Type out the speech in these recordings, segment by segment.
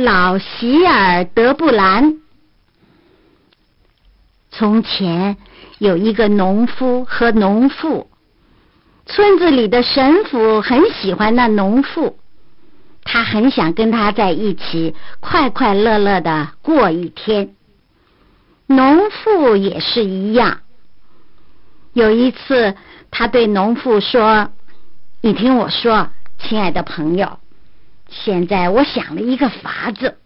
老席尔德布兰。从前有一个农夫和农妇，村子里的神父很喜欢那农妇，他很想跟他在一起快快乐乐的过一天。农妇也是一样。有一次，他对农妇说：“你听我说，亲爱的朋友，现在我想了一个法子，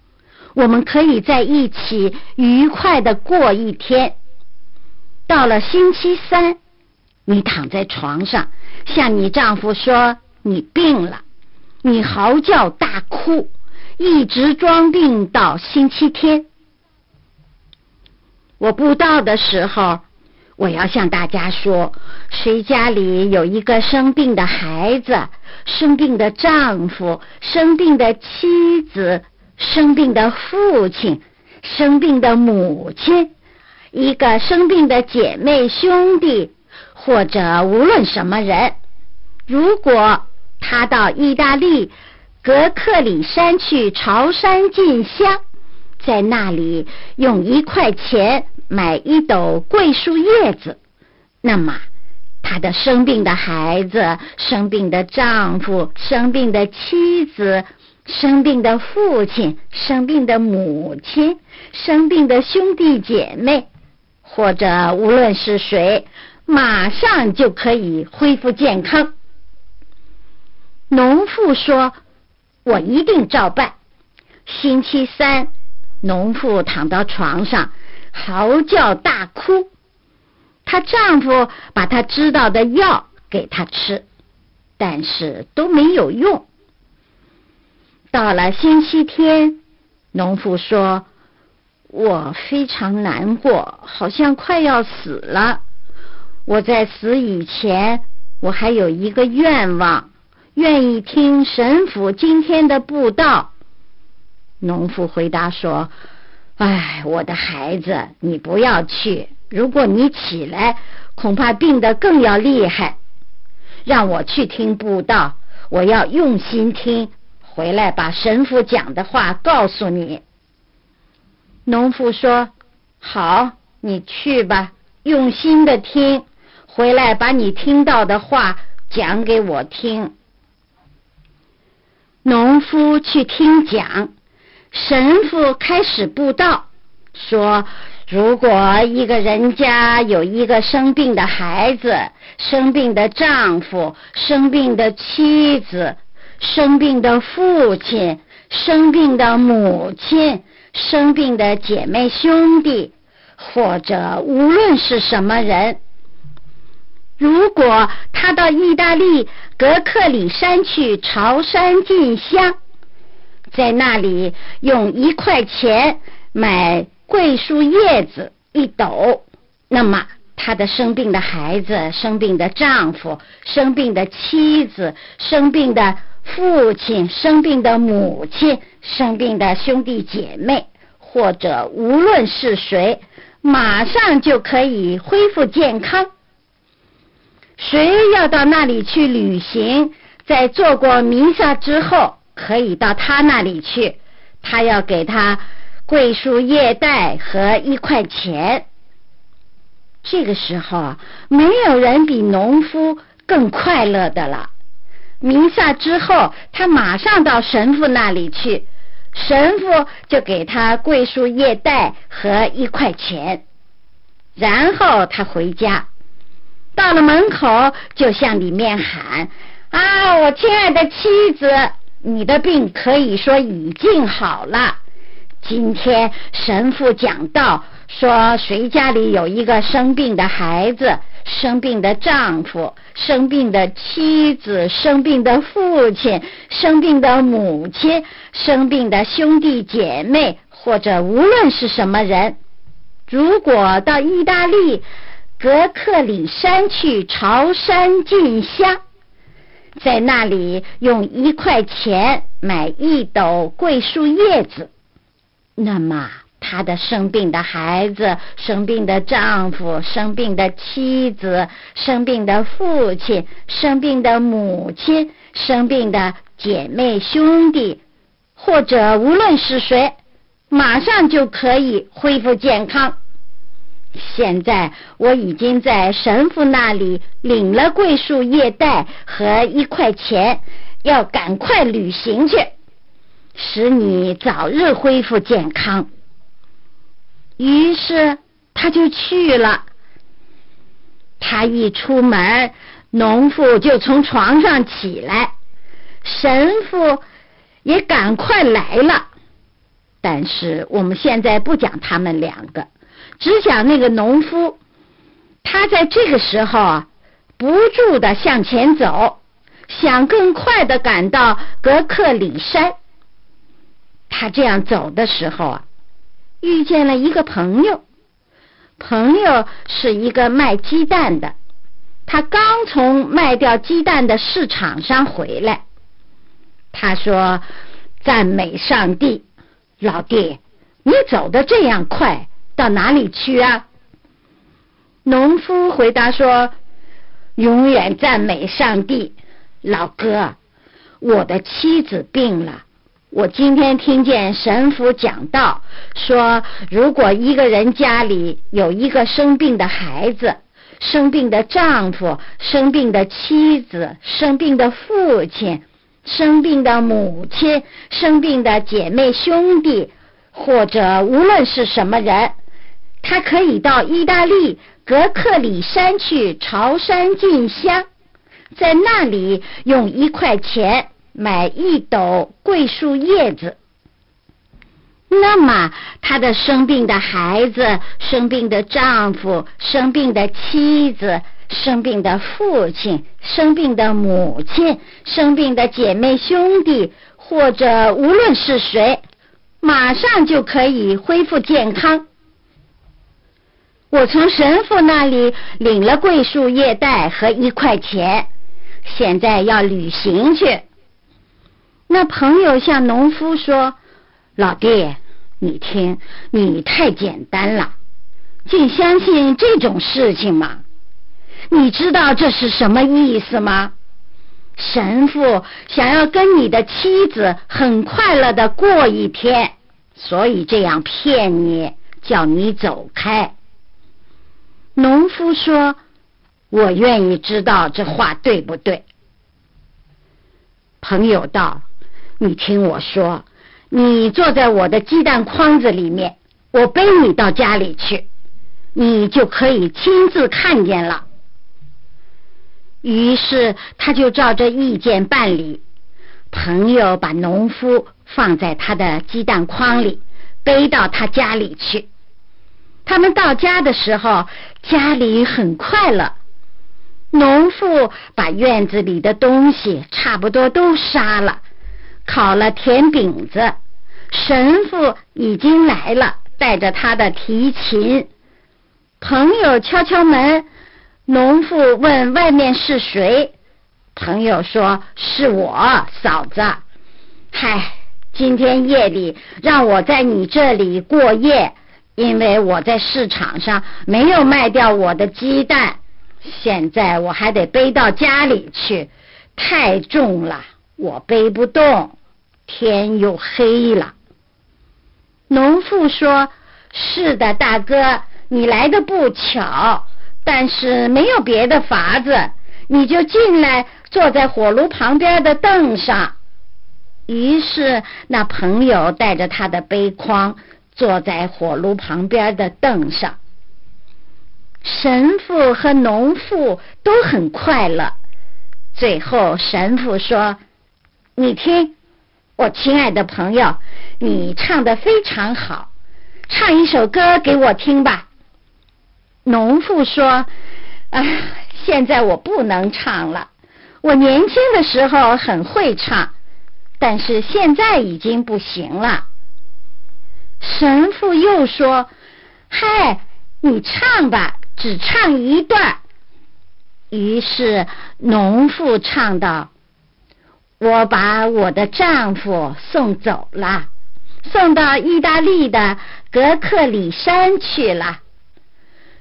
我们可以在一起愉快的过一天。”到了星期三，你躺在床上，向你丈夫说你病了，你嚎叫大哭，一直装病到星期天。我布道的时候，我要向大家说，谁家里有一个生病的孩子、生病的丈夫、生病的妻子、生病的父亲、生病的母亲。一个生病的姐妹兄弟，或者无论什么人，如果他到意大利格克里山去朝山进香，在那里用一块钱买一斗桂树叶子，那么他的生病的孩子、生病的丈夫、生病的妻子、生病的父亲、生病的母亲、生病的兄弟姐妹。或者无论是谁，马上就可以恢复健康。农妇说：“我一定照办。”星期三，农妇躺到床上，嚎叫大哭。她丈夫把她知道的药给她吃，但是都没有用。到了星期天，农妇说。我非常难过，好像快要死了。我在死以前，我还有一个愿望，愿意听神父今天的布道。农妇回答说：“哎，我的孩子，你不要去。如果你起来，恐怕病得更要厉害。让我去听布道，我要用心听，回来把神父讲的话告诉你。”农夫说：“好，你去吧，用心的听，回来把你听到的话讲给我听。”农夫去听讲，神父开始布道，说：“如果一个人家有一个生病的孩子、生病的丈夫、生病的妻子、生病的父亲、生病的母亲。”生病的姐妹兄弟，或者无论是什么人，如果他到意大利格克里山去朝山进香，在那里用一块钱买桂树叶子一斗，那么他的生病的孩子、生病的丈夫、生病的妻子、生病的。父亲生病的母亲，生病的兄弟姐妹，或者无论是谁，马上就可以恢复健康。谁要到那里去旅行，在做过弥撒之后，可以到他那里去。他要给他桂树叶带和一块钱。这个时候啊，没有人比农夫更快乐的了。弥撒之后，他马上到神父那里去，神父就给他桂树叶带和一块钱，然后他回家，到了门口就向里面喊：“啊，我亲爱的妻子，你的病可以说已经好了。今天神父讲道说，谁家里有一个生病的孩子？”生病的丈夫，生病的妻子，生病的父亲，生病的母亲，生病的兄弟姐妹，或者无论是什么人，如果到意大利格克里山去朝山进香，在那里用一块钱买一斗桂树叶子，那么。他的生病的孩子、生病的丈夫、生病的妻子、生病的父亲、生病的母亲、生病的姐妹兄弟，或者无论是谁，马上就可以恢复健康。现在我已经在神父那里领了桂树叶带和一块钱，要赶快旅行去，使你早日恢复健康。于是他就去了。他一出门，农妇就从床上起来，神父也赶快来了。但是我们现在不讲他们两个。只讲那个农夫，他在这个时候啊，不住的向前走，想更快的赶到格克里山。他这样走的时候啊，遇见了一个朋友，朋友是一个卖鸡蛋的，他刚从卖掉鸡蛋的市场上回来。他说：“赞美上帝，老弟，你走的这样快。”到哪里去啊？农夫回答说：“永远赞美上帝，老哥，我的妻子病了。我今天听见神父讲道，说如果一个人家里有一个生病的孩子、生病的丈夫、生病的妻子、生病的父亲、生病的母亲、生病的姐妹兄弟，或者无论是什么人。”他可以到意大利格克里山去朝山进香，在那里用一块钱买一斗桂树叶子。那么，他的生病的孩子、生病的丈夫、生病的妻子、生病的父亲、生病的母亲、生病的姐妹兄弟，或者无论是谁，马上就可以恢复健康。我从神父那里领了桂树叶带和一块钱，现在要旅行去。那朋友向农夫说：“老弟，你听，你太简单了，竟相信这种事情吗？你知道这是什么意思吗？神父想要跟你的妻子很快乐的过一天，所以这样骗你，叫你走开。”农夫说：“我愿意知道这话对不对。”朋友道：“你听我说，你坐在我的鸡蛋筐子里面，我背你到家里去，你就可以亲自看见了。”于是他就照着意见办理。朋友把农夫放在他的鸡蛋筐里，背到他家里去。他们到家的时候，家里很快乐。农妇把院子里的东西差不多都杀了，烤了甜饼子。神父已经来了，带着他的提琴。朋友敲敲门，农妇问外面是谁。朋友说是我嫂子。嗨，今天夜里让我在你这里过夜。因为我在市场上没有卖掉我的鸡蛋，现在我还得背到家里去，太重了，我背不动。天又黑了。农妇说：“是的，大哥，你来的不巧，但是没有别的法子，你就进来，坐在火炉旁边的凳上。”于是那朋友带着他的背筐。坐在火炉旁边的凳上，神父和农妇都很快乐。最后，神父说：“你听，我亲爱的朋友，你唱的非常好，唱一首歌给我听吧。”农妇说：“啊，现在我不能唱了。我年轻的时候很会唱，但是现在已经不行了。”神父又说：“嗨，你唱吧，只唱一段。”于是农妇唱道：“我把我的丈夫送走了，送到意大利的格克里山去了。”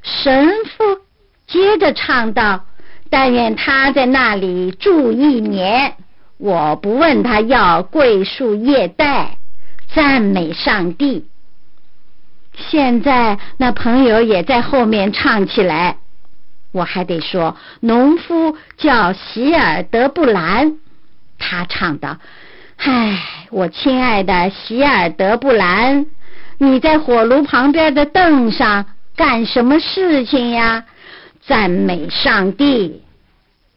神父接着唱道：“但愿他在那里住一年，我不问他要桂树叶带，赞美上帝。现在那朋友也在后面唱起来，我还得说，农夫叫席尔德布兰，他唱道：“唉，我亲爱的席尔德布兰，你在火炉旁边的凳上干什么事情呀？赞美上帝。”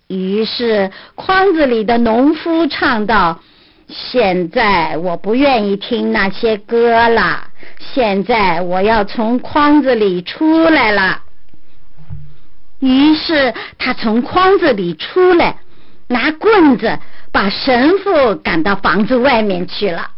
于是筐子里的农夫唱道：“现在我不愿意听那些歌了。”现在我要从筐子里出来了。于是他从筐子里出来，拿棍子把神父赶到房子外面去了。